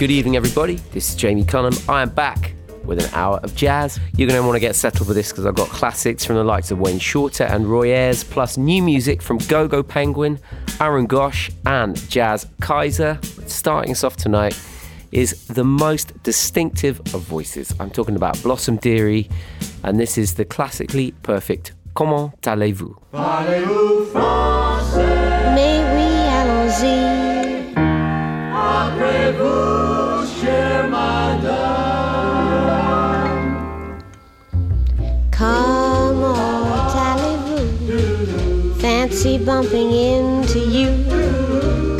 Good evening, everybody. This is Jamie Cullum. I am back with an hour of jazz. You're going to want to get settled for this because I've got classics from the likes of Wayne Shorter and Roy Ayers, plus new music from GoGo Penguin, Arun Ghosh, and Jas Kayser. Starting us off tonight is the most distinctive of voices. I'm talking about Blossom Dearie, and this is the classically perfect Comment allez-vous? Parlez-vous français? Mais oui, fancy bumping into you.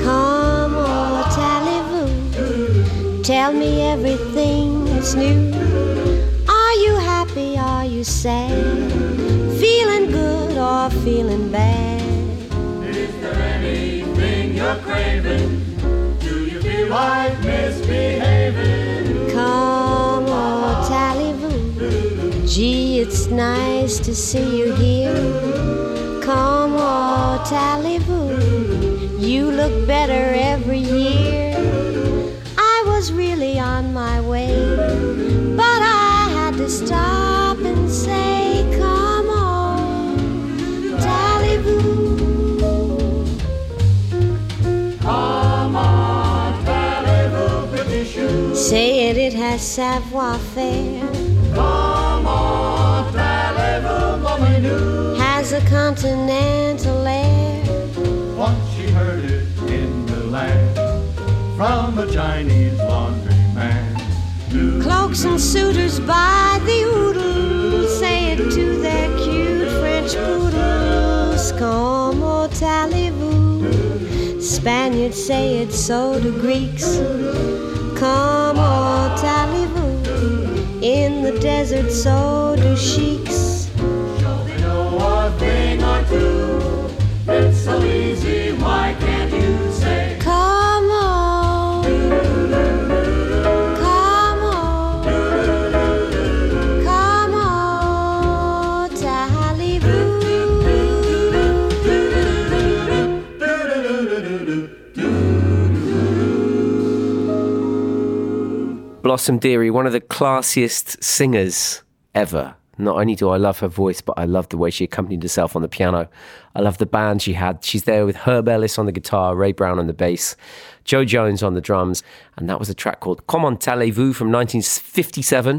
Come on, tallyvoo, tell me everything that's new. Are you happy? Are you sad? Feeling good or feeling bad? Is there anything you're craving? Do you feel like misbehaving? Come on, tallyvoo. Gee, it's nice to see you here. Come on, Tallyvoo, you look better every year. I was really on my way, but I had to stop and say, Come on, Tallyvoo. Come on, Tallyvoo, Say it, it has savoir faire. Come on, a continental air. Once she heard it in the land from a Chinese laundryman. Cloaks and suitors by the oodle say it to their cute French poodles. Como talez-vous? Spaniards say it so do Greeks. Como talez-vous? In the desert, so do sheiks Blossom Dearie, one of the classiest singers ever. Not only do I love her voice, but I love the way she accompanied herself on the piano. I love the band she had. She's there with Herb Ellis on the guitar, Ray Brown on the bass, Jo Jones on the drums, and that was a track called Comment allez-vous from 1957.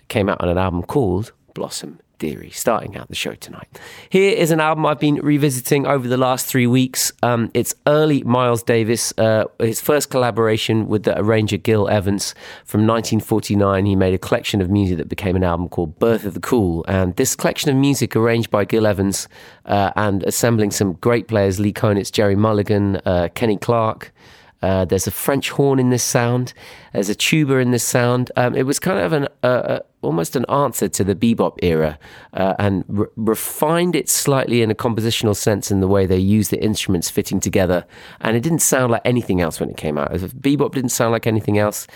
It came out on an album called Blossom Dearie, starting out the show tonight. Here is an album I've been revisiting over the last three weeks. Um, it's early Miles Davis, uh, his first collaboration with the arranger Gil Evans from 1949. He made a collection of music that became an album called Birth of the Cool. And this collection of music arranged by Gil Evans uh, and assembling some great players Lee Konitz, Gerry Mulligan, uh, Kenny Clarke. Uh, there's a French horn in this sound. There's a tuba in this sound. Um, it was kind of an uh, uh, almost an answer to the bebop era, uh, and re- refined it slightly in a compositional sense in the way they used the instruments fitting together. And it didn't sound like anything else when it came out. Bebop didn't sound like anything else,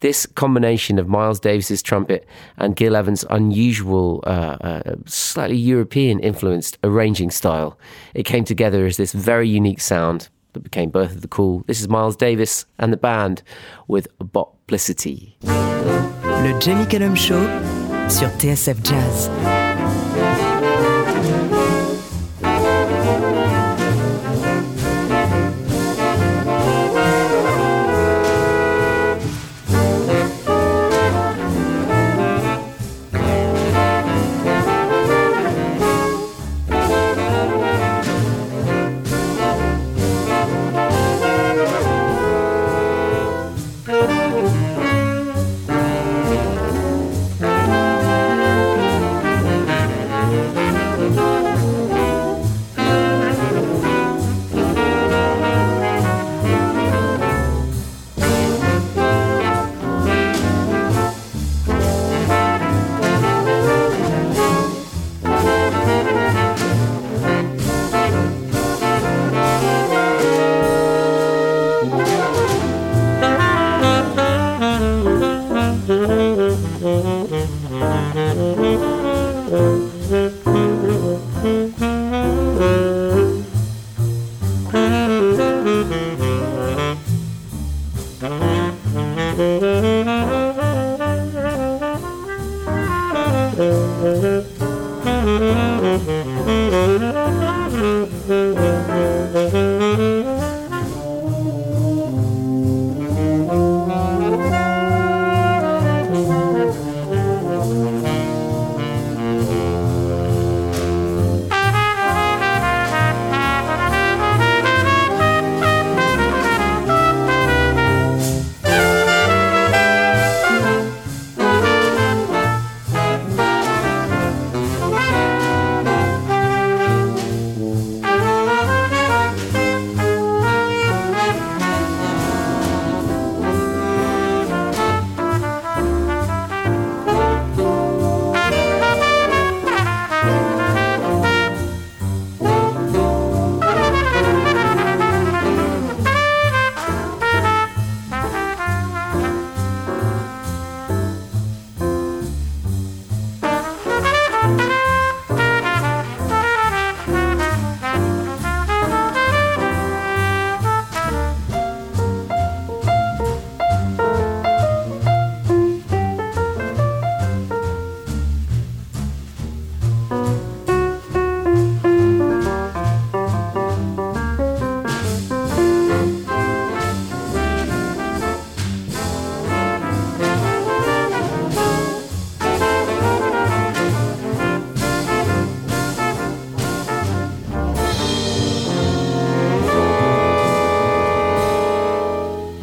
this combination of Miles Davis's trumpet and Gil Evans' unusual, uh, uh, slightly European influenced arranging style, it came together as this very unique sound that became Birth of the Cool. This is Miles Davis and the band with Boplicity. Le Jamie Cullum Show sur TSF Jazz.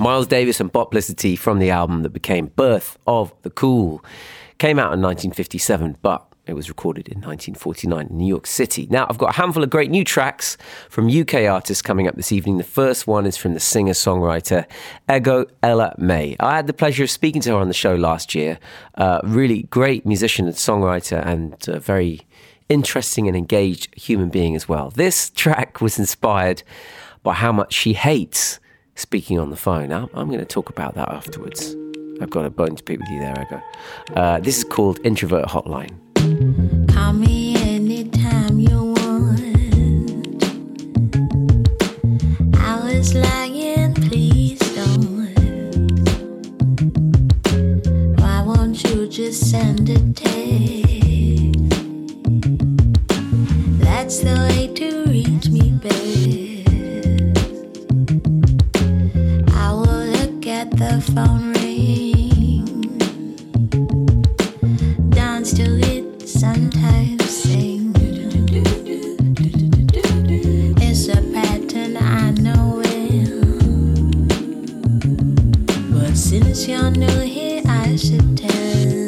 Miles Davis and Boplicity from the album that became Birth of the Cool. Came out in 1957, but it was recorded in 1949 in New York City. Now, I've got a handful of great new tracks from UK artists coming up this evening. The first one is from the singer songwriter Ego Ella May. I had the pleasure of speaking to her on the show last year. Uh, really great musician and songwriter, and uh, very interesting and engaged human being as well. This track was inspired by how much she hates speaking on the phone. I'm, I'm going to talk about that afterwards. I've got a bone to pick with you there, Ego. Uh, this is called Introvert Hotline. Call me anytime you want. I was lying, please don't. Why won't you just send a text? That's the way to reach me, babe. At the phone ring. Dance to it, sometimes sing. It's a pattern I know well. But since you're new here, I should tell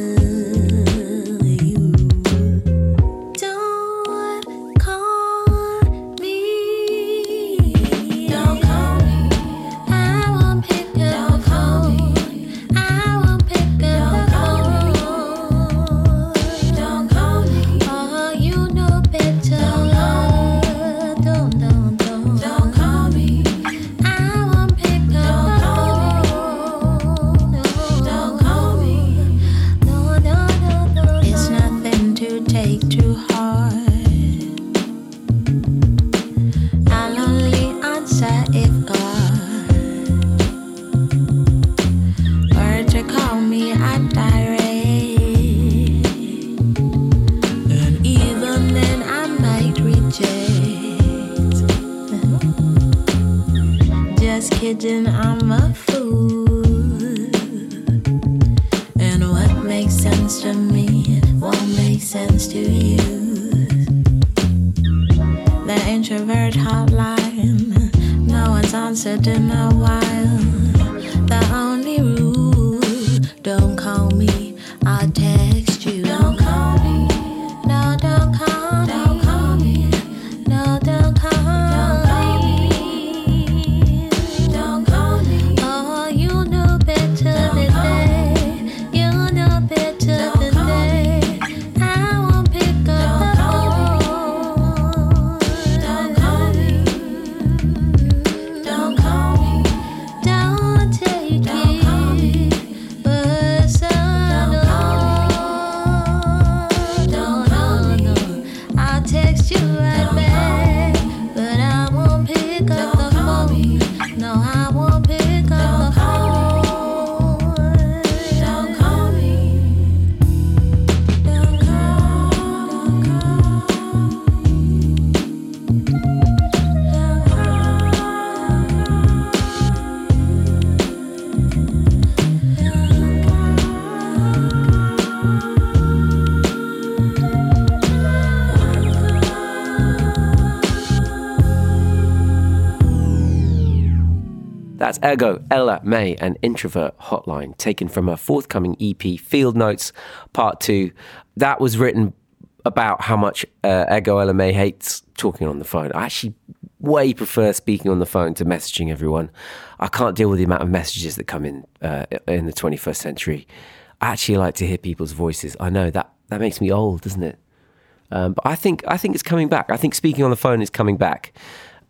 Ego, Ella, May, an Introvert Hotline, taken from her forthcoming EP, Field Notes Part 2. That was written about how much uh, Ego Ella May hates talking on the phone. I actually way prefer speaking on the phone to messaging everyone. I can't deal with the amount of messages that come in uh, in the 21st century. I actually like to hear people's voices. I know that that makes me old, doesn't it? Um, but I think I think it's coming back. I think speaking on the phone is coming back.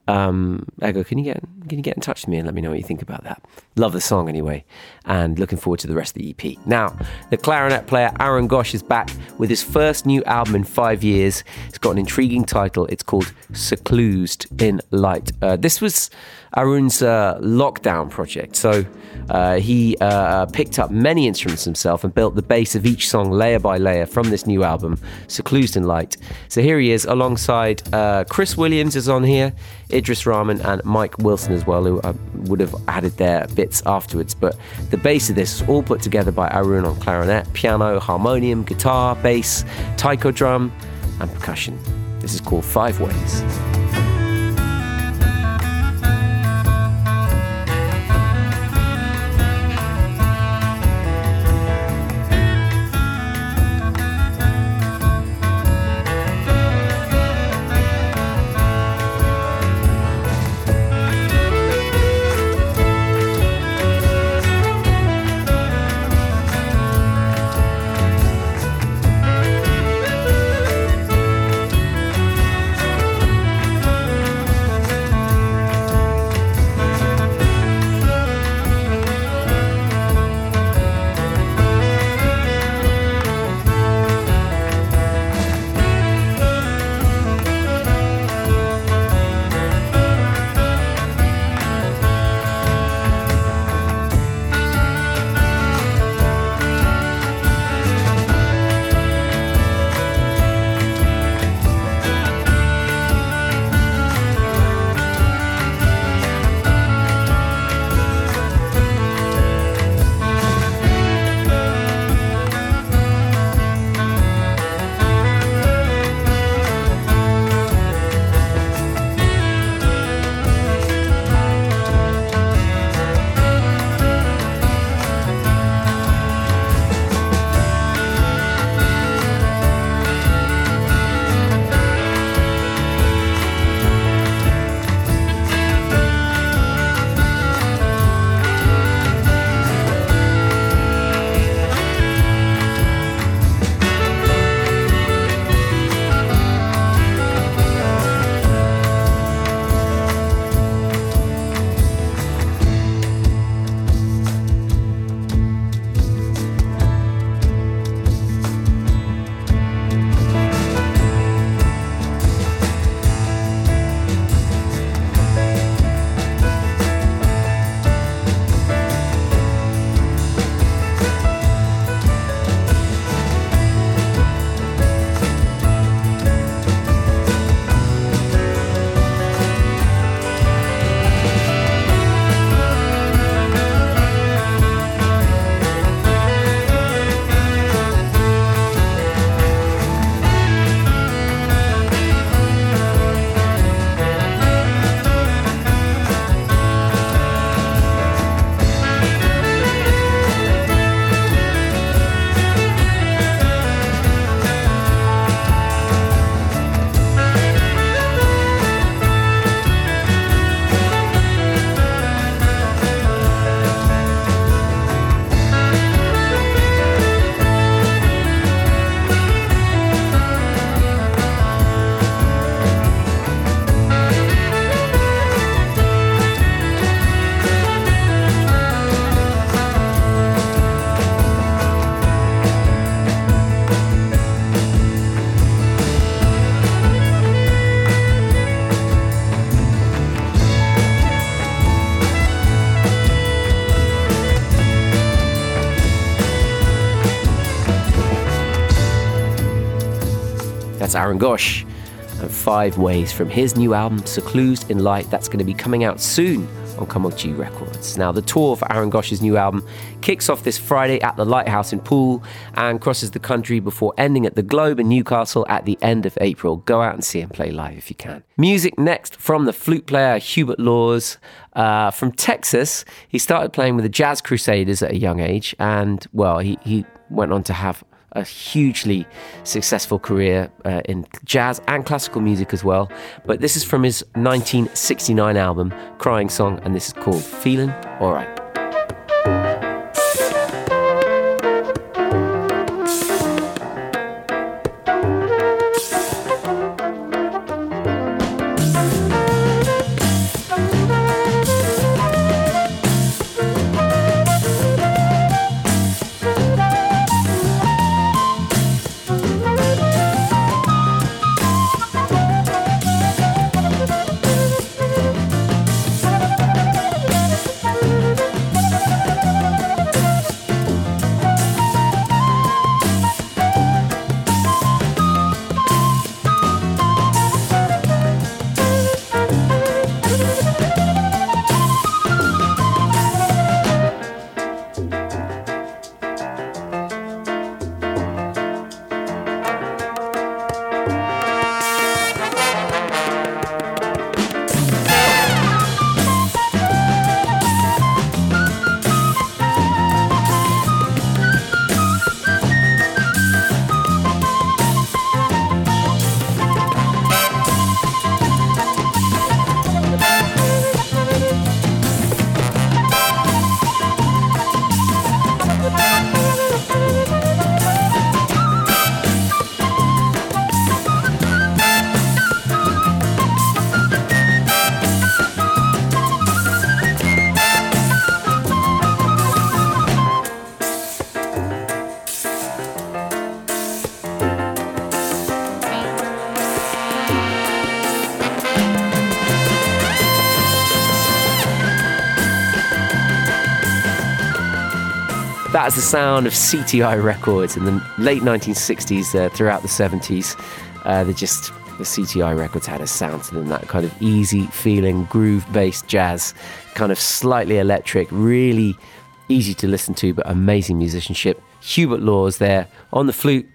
Um, Ego, can you get can you get in touch with me and let me know what you think about that? Love the song anyway, and looking forward to the rest of the EP. Now, the clarinet player Arun Ghosh is back with his first new album in five years. It's got an intriguing title. It's called Seclused in Light. Uh, this was Arun's uh, lockdown project. So uh, he uh, picked up many instruments himself and built the base of each song layer by layer from this new album, Seclused in Light. So here he is alongside uh, Chris Williams is on here, Idris Rahman, and Mike Wilson as well, who uh, would have added their bits afterwards. But the base of this is all put together by Arun on clarinet, piano, harmonium, guitar, bass, taiko drum, and percussion. This is called Fiveways. That's Arun Ghosh. And Fiveways from his new album, Seclused in Light, that's going to be coming out soon on Camoci Records. Now, the tour for Arun Ghosh's new album kicks off this Friday at the Lighthouse in Poole and crosses the country before ending at the Globe in Newcastle at the end of April. Go out and see him play live if you can. Music next from the flute player Hubert Laws. Uh, from Texas, he started playing with the Jazz Crusaders at a young age, and well, he, he went on to have a hugely successful career uh, in jazz and classical music as well. But this is from his 1969 album, Crying Song, and this is called Feeling Alright. That's the sound of CTI records in the late 1960s, uh, throughout the 70s. Uh, they just the CTI records had a sound to them, that kind of easy feeling, groove based jazz, kind of slightly electric, really easy to listen to, but amazing musicianship. Hubert Laws there on the flute,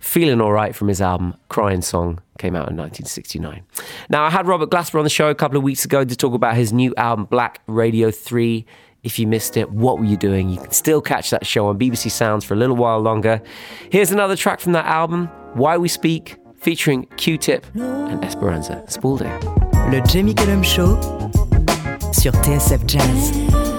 feeling all right from his album Crying Song, came out in 1969. Now, I had Robert Glasper on the show a couple of weeks ago to talk about his new album Black Radio 3. If you missed it, what were you doing? You can still catch that show on BBC Sounds for a little while longer. Here's another track from that album, Why We Speak, featuring Q-Tip and Esperanza Spalding. Le Jamie Cullum Show sur TSF Jazz.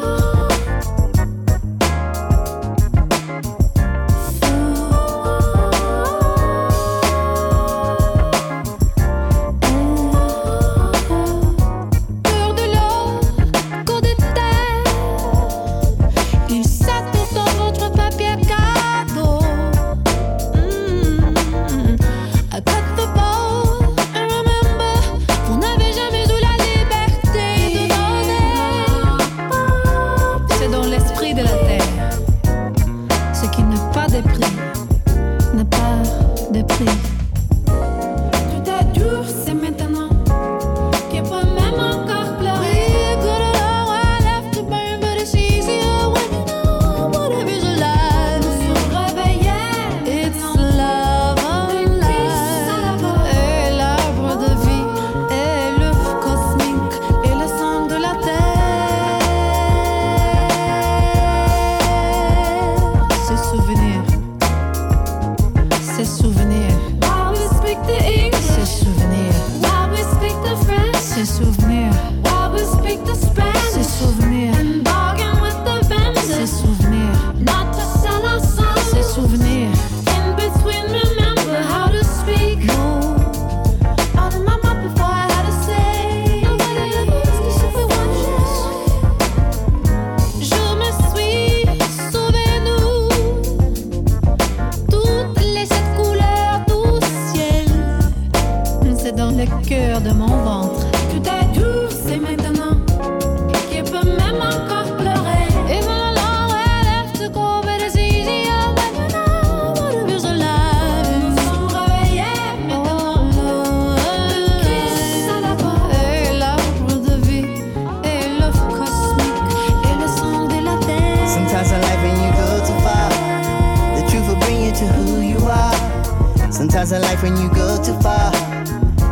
When you go too far,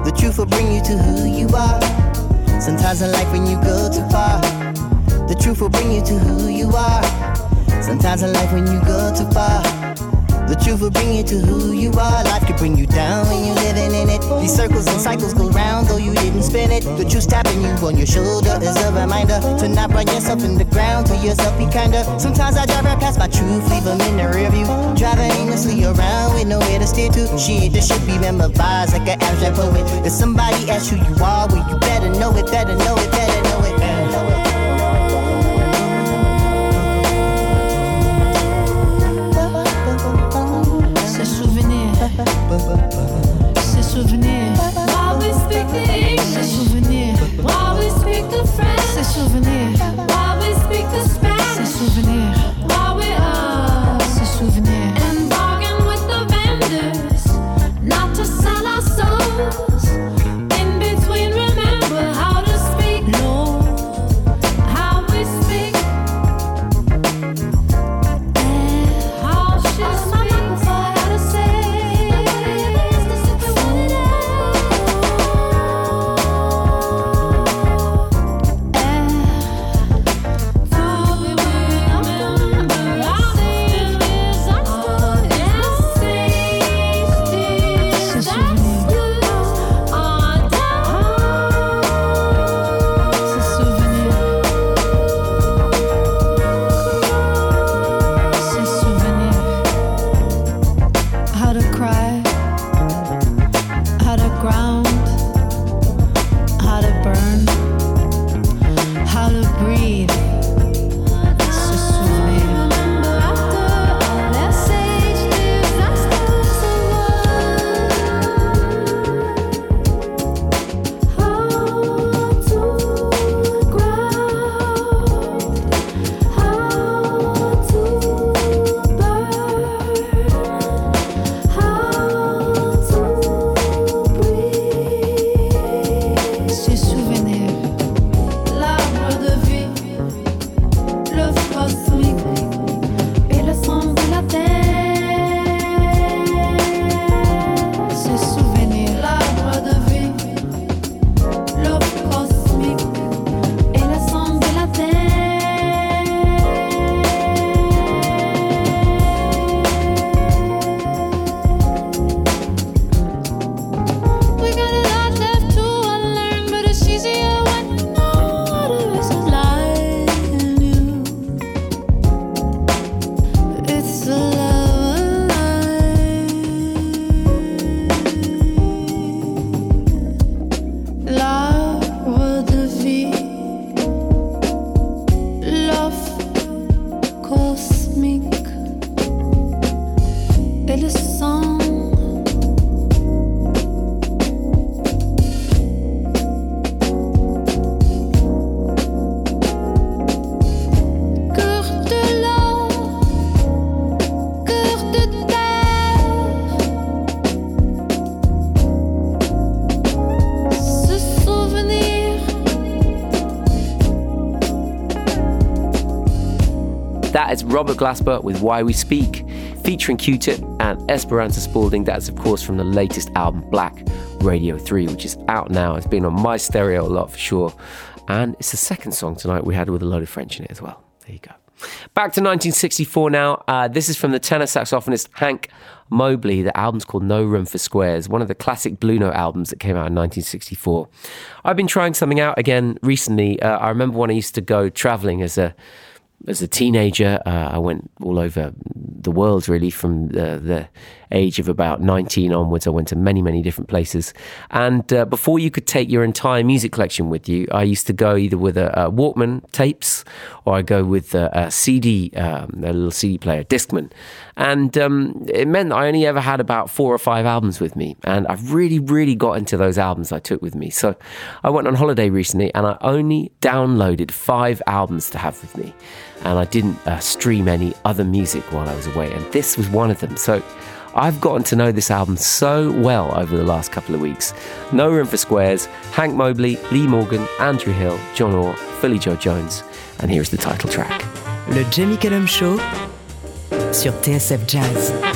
the truth will bring you to who you are. Sometimes in life when you go too far, the truth will bring you to who you are. Sometimes in life when you go too far, the truth will bring you to who you are. Life could bring you down when you're living in it. These circles and cycles go round, though you didn't spin it. The truth tapping you on your shoulder is a reminder to not run yourself in the ground. To yourself, be kinder. Sometimes I drive right past my truth, leave them in the rear view. Driving aimlessly around with nowhere to steer to. Shit, this should be memorized like an abstract poet. If somebody asks who you are, well, you better know it, better know it, better know it, ces souvenirs, While we speak the ces English, souvenirs, while we speak the ces French, souvenirs, while we speak the ces Spanish, souvenirs, Robert Glasper with Why We Speak, featuring Q-Tip and Esperanza Spalding. That's, of course, from the latest album, Black Radio 3, which is out now. It's been on my stereo a lot for sure. And it's the second song tonight we had with a load of French in it as well. There you go. Back to 1964 now. Uh, this is from the tenor saxophonist Hank Mobley. The album's called No Room for Squares, one of the classic Blue Note albums that came out in 1964. I've been trying something out again recently. Uh, I remember when I used to go traveling as a as a teenager, uh, I went all over the world really from the, the age of about 19 onwards. I went to many, many different places. And uh, before you could take your entire music collection with you, I used to go either with a, a Walkman tapes or I go with a, a CD, um, a little CD player, Discman. And um, it meant I only ever had about four or five albums with me. And I really, really got into those albums I took with me. So I went on holiday recently and I only downloaded five albums to have with me and I didn't uh, stream any other music while I was away, and this was one of them. So I've gotten to know this album so well over the last couple of weeks. No Room for Squares, Hank Mobley, Lee Morgan, Andrew Hill, John Ore, Philly Joe Jones, and here's the title track. Le Jamie Cullum Show sur TSF Jazz.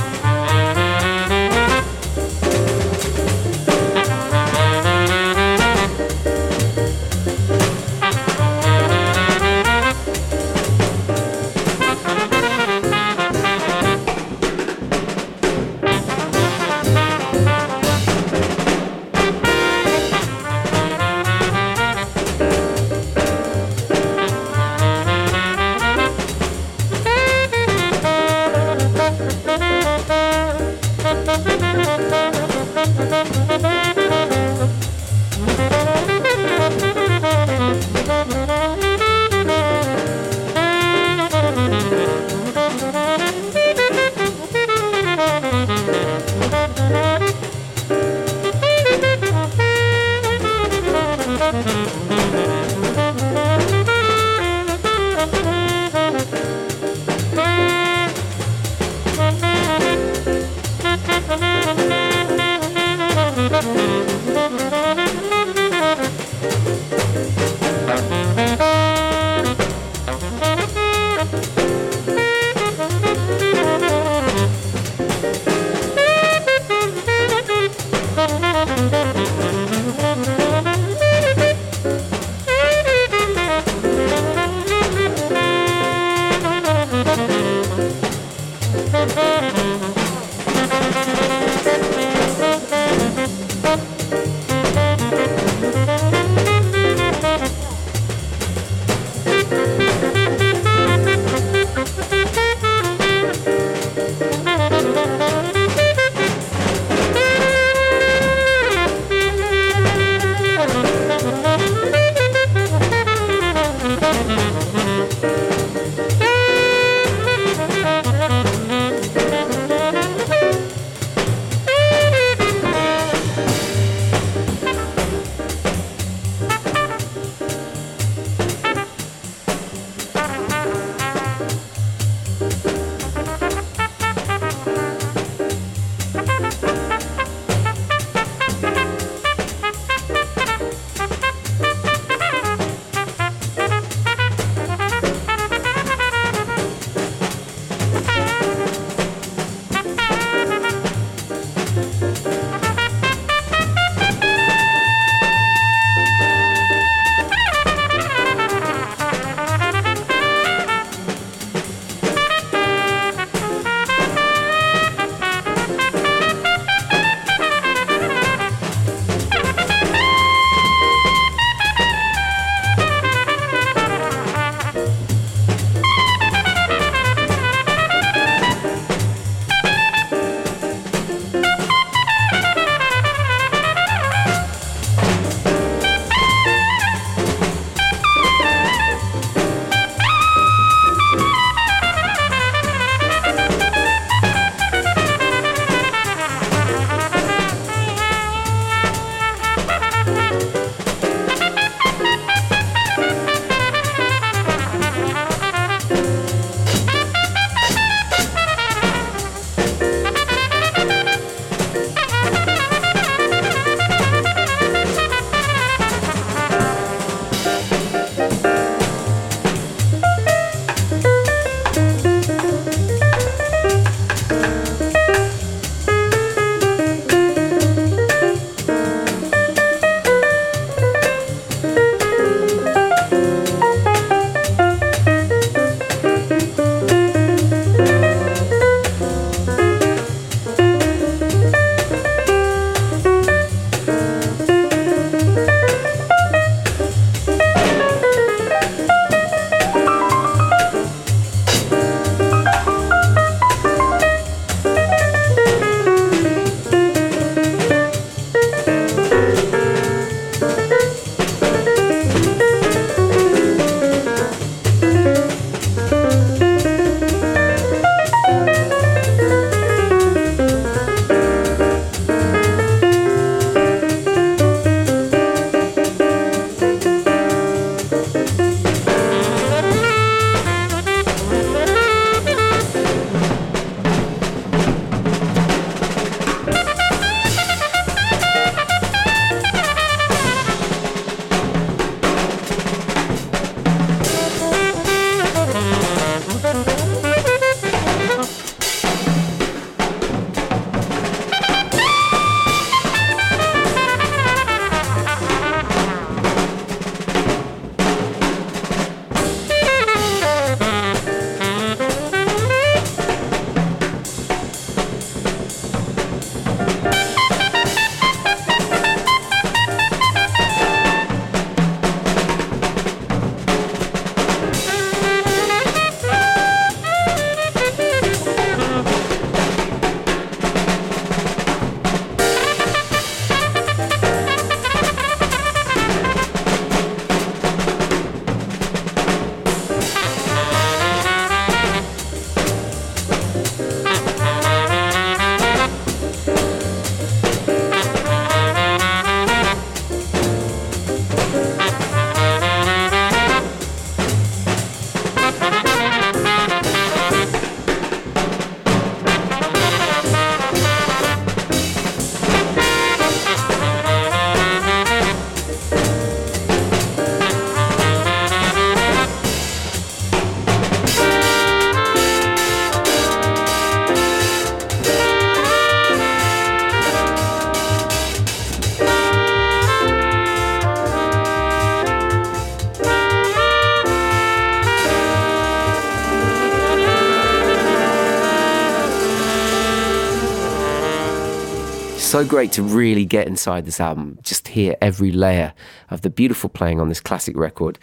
So great to really get inside this album, just hear every layer of the beautiful playing on this classic record.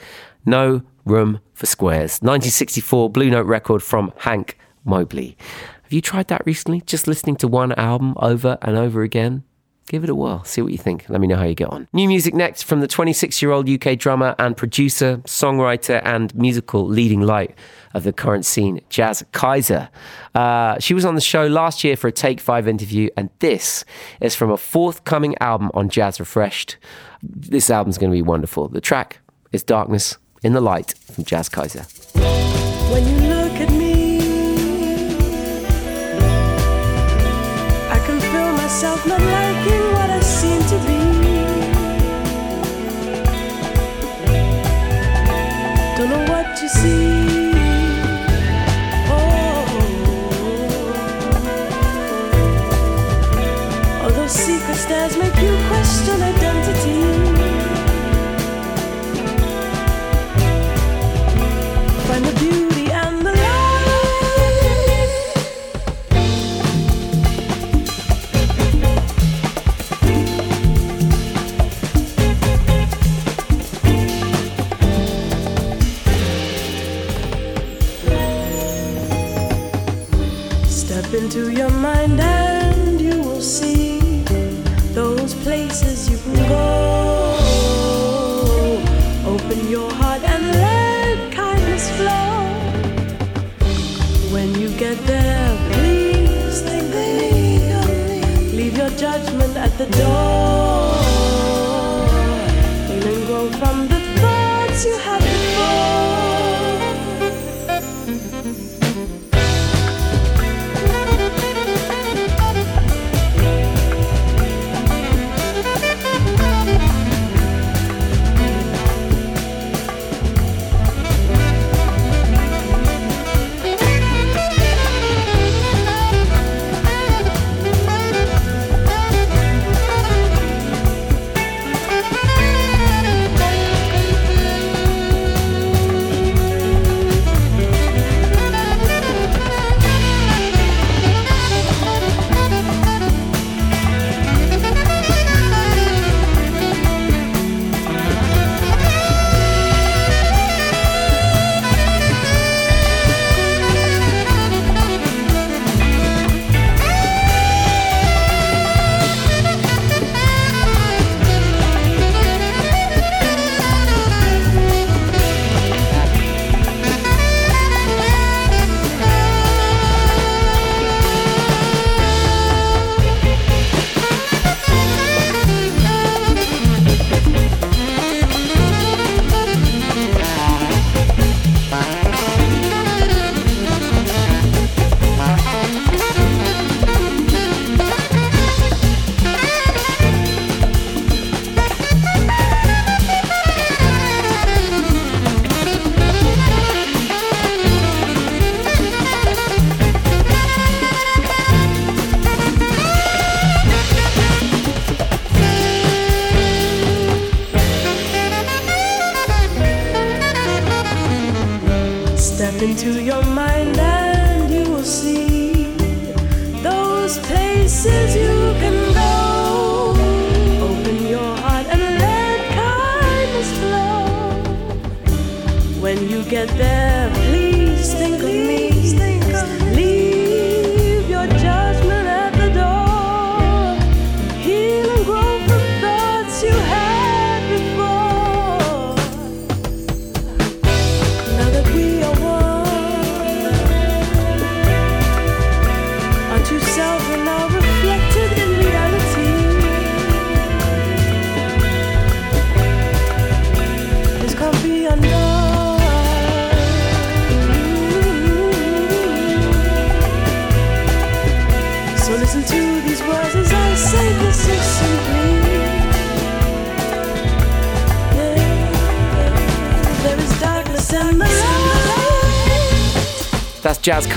No Room for Squares, 1964 Blue Note record from Hank Mobley. Have you tried that recently? Just listening to one album over and over again? Give it a whirl, see what you think. Let me know how you get on. New music next from the 26 year old UK drummer and producer, songwriter, and musical leading light of the current scene, Jas Kayser. Uh, she was on the show last year for a Take Five interview, and this is from a forthcoming album on Jazz Refreshed. This album's going to be wonderful. The track is Darkness in the Light from Jas Kayser. When you look at me, I can feel myself not see. Into your mind and you will see those places you can go. Open your heart and let kindness flow. When you get there, please think of me. Leave your judgment at the door. Heal and grow from the thoughts you had before.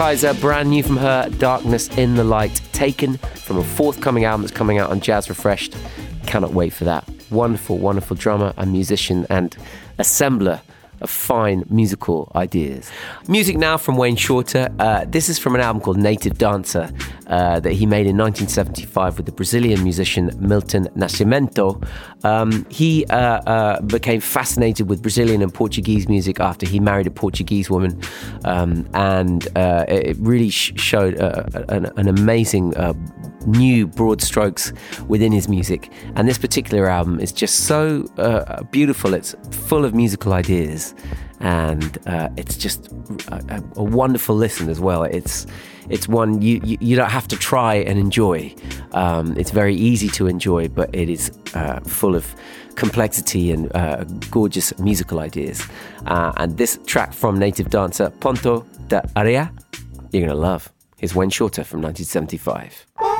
Kayser, brand new from her, Darkness in the Light, taken from a forthcoming album that's coming out on Jazz Refreshed. Cannot wait for that. Wonderful, wonderful drummer and musician and assembler of fine musical ideas. Music now from Wayne Shorter. Uh, this is from an album called Native Dancer uh, that he made in 1975 with the Brazilian musician Milton Nascimento. Um, he uh, uh, became fascinated with Brazilian and Portuguese music after he married a Portuguese woman, um, and uh, it really sh- showed uh, an, an amazing new broad strokes within his music. And this particular album is just so uh, beautiful. It's full of musical ideas, and uh, it's just a, a- wonderful listen as well. It's it's one you, you, you don't have to try and enjoy. Um, it's very easy to enjoy, but it is uh, full of complexity and uh, gorgeous musical ideas. Uh, and this track from Native Dancer, Ponto de Areia, you're to love. Here's Wayne Shorter from 1975.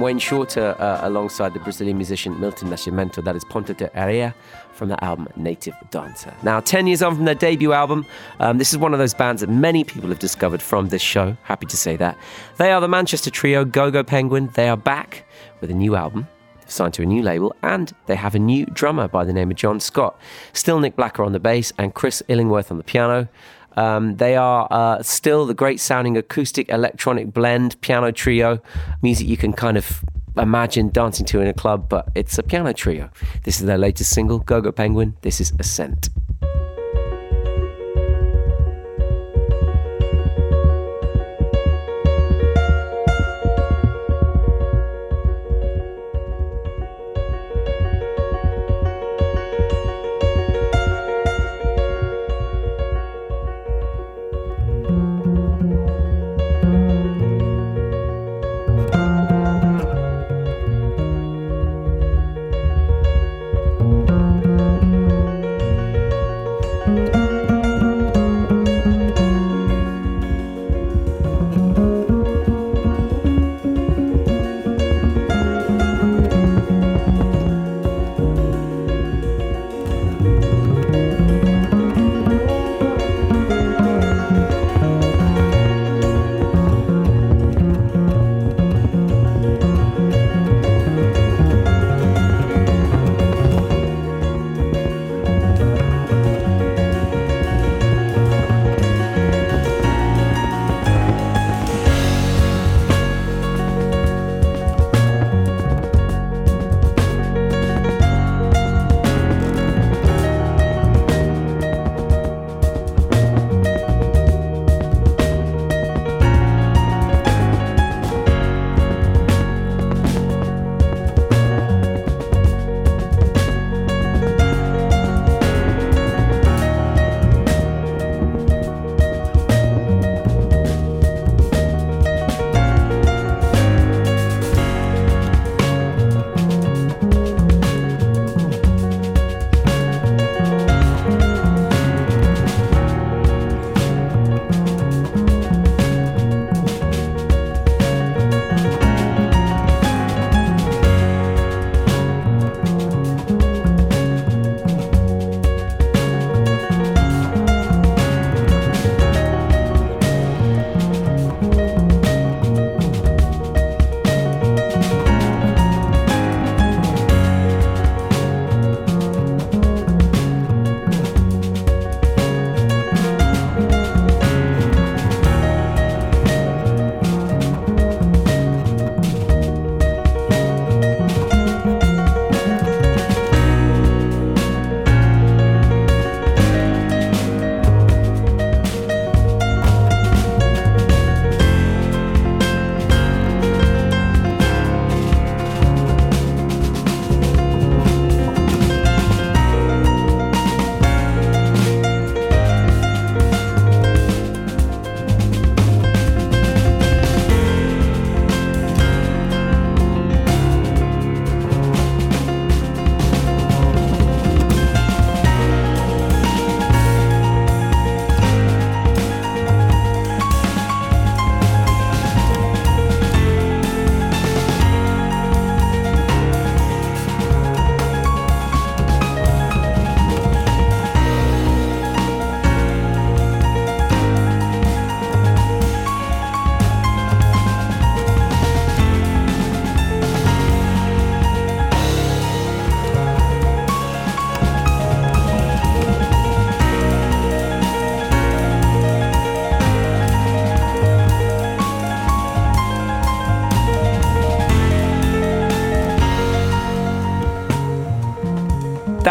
I'm Wayne Shorter uh, alongside the Brazilian musician Milton Nascimento. That is Ponto de Areia from the album Native Dancer. Now, 10 years on from their debut album, um, this is one of those bands that many people have discovered from this show. Happy to say that. They are the Manchester trio GoGo Penguin. They are back with a new album. Signed to a new label and they have a new drummer by the name of Jon Scott. Still Nick Blacka on the bass and Chris Illingworth on the piano. Um, they are uh, still the great sounding acoustic electronic blend piano trio, music you can kind of imagine dancing to in a club, but it's a piano trio. This is their latest single, GoGo Penguin. This is Ascent.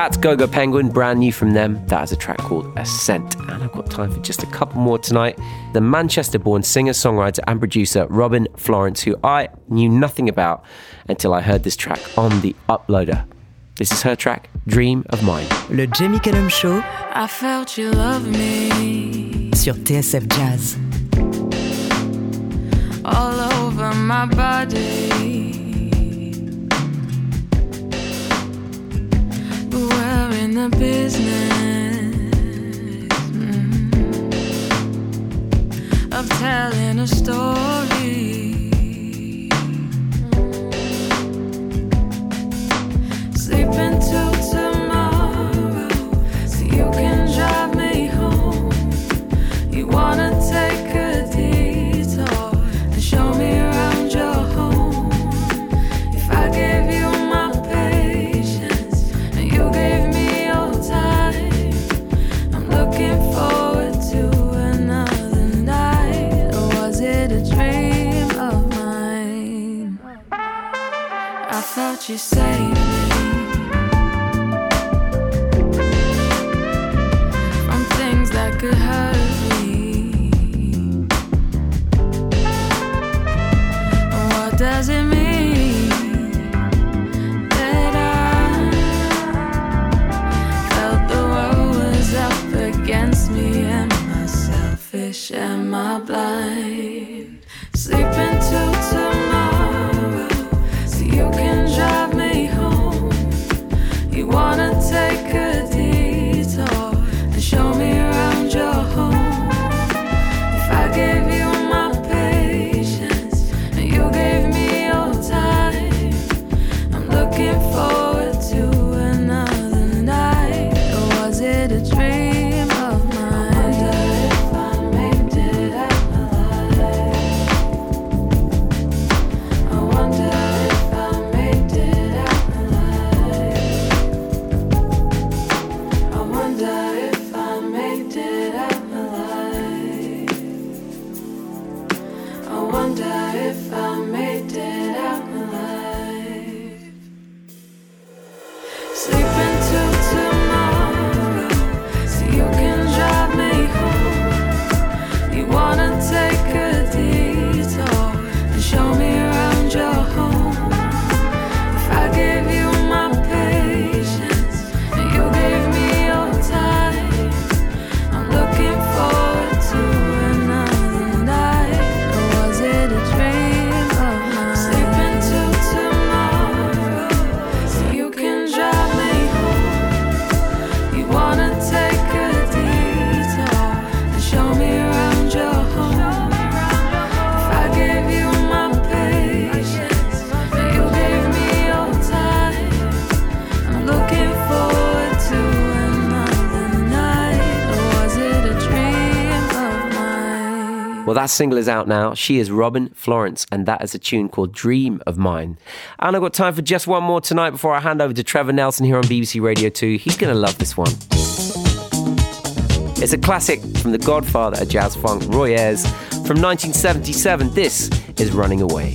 That's GoGo Penguin, brand new from them. That is a track called Ascent. And I've got time for just a couple more tonight. The Manchester born singer, songwriter, and producer Robyn Florence, who I knew nothing about until I heard this track on the uploader. This is her track, Dream of Mine. Le Jamie Cullum Show I felt you love me sur TSF Jazz. all over my body. In the business mm, of telling a story. that single is out now. She is Robyn Florence, and that is a tune called Dream of Mine. And I've got time for just one more tonight before I hand over to Trevor Nelson here on BBC Radio 2. He's going to love this one. It's a classic from The Godfather of Jazz Funk, Roy Ayers from 1977. This is Running Away.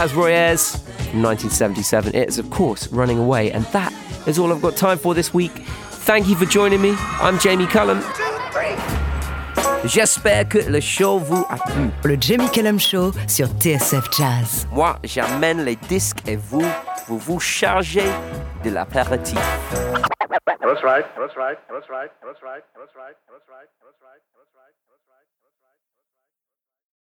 That is Roy Ayers from 1977. It is, of course, Running Away. And that is all I've got time for this week. Thank you for joining me. I'm Jamie Cullum. J'espère que le show vous a plu. Le Jamie Cullum Show sur TSF Jazz. Moi, j'amène les disques et vous, vous vous chargez de l'apéritif. That's right. That's right. That's right. That's right. That's right. That's right. That's right.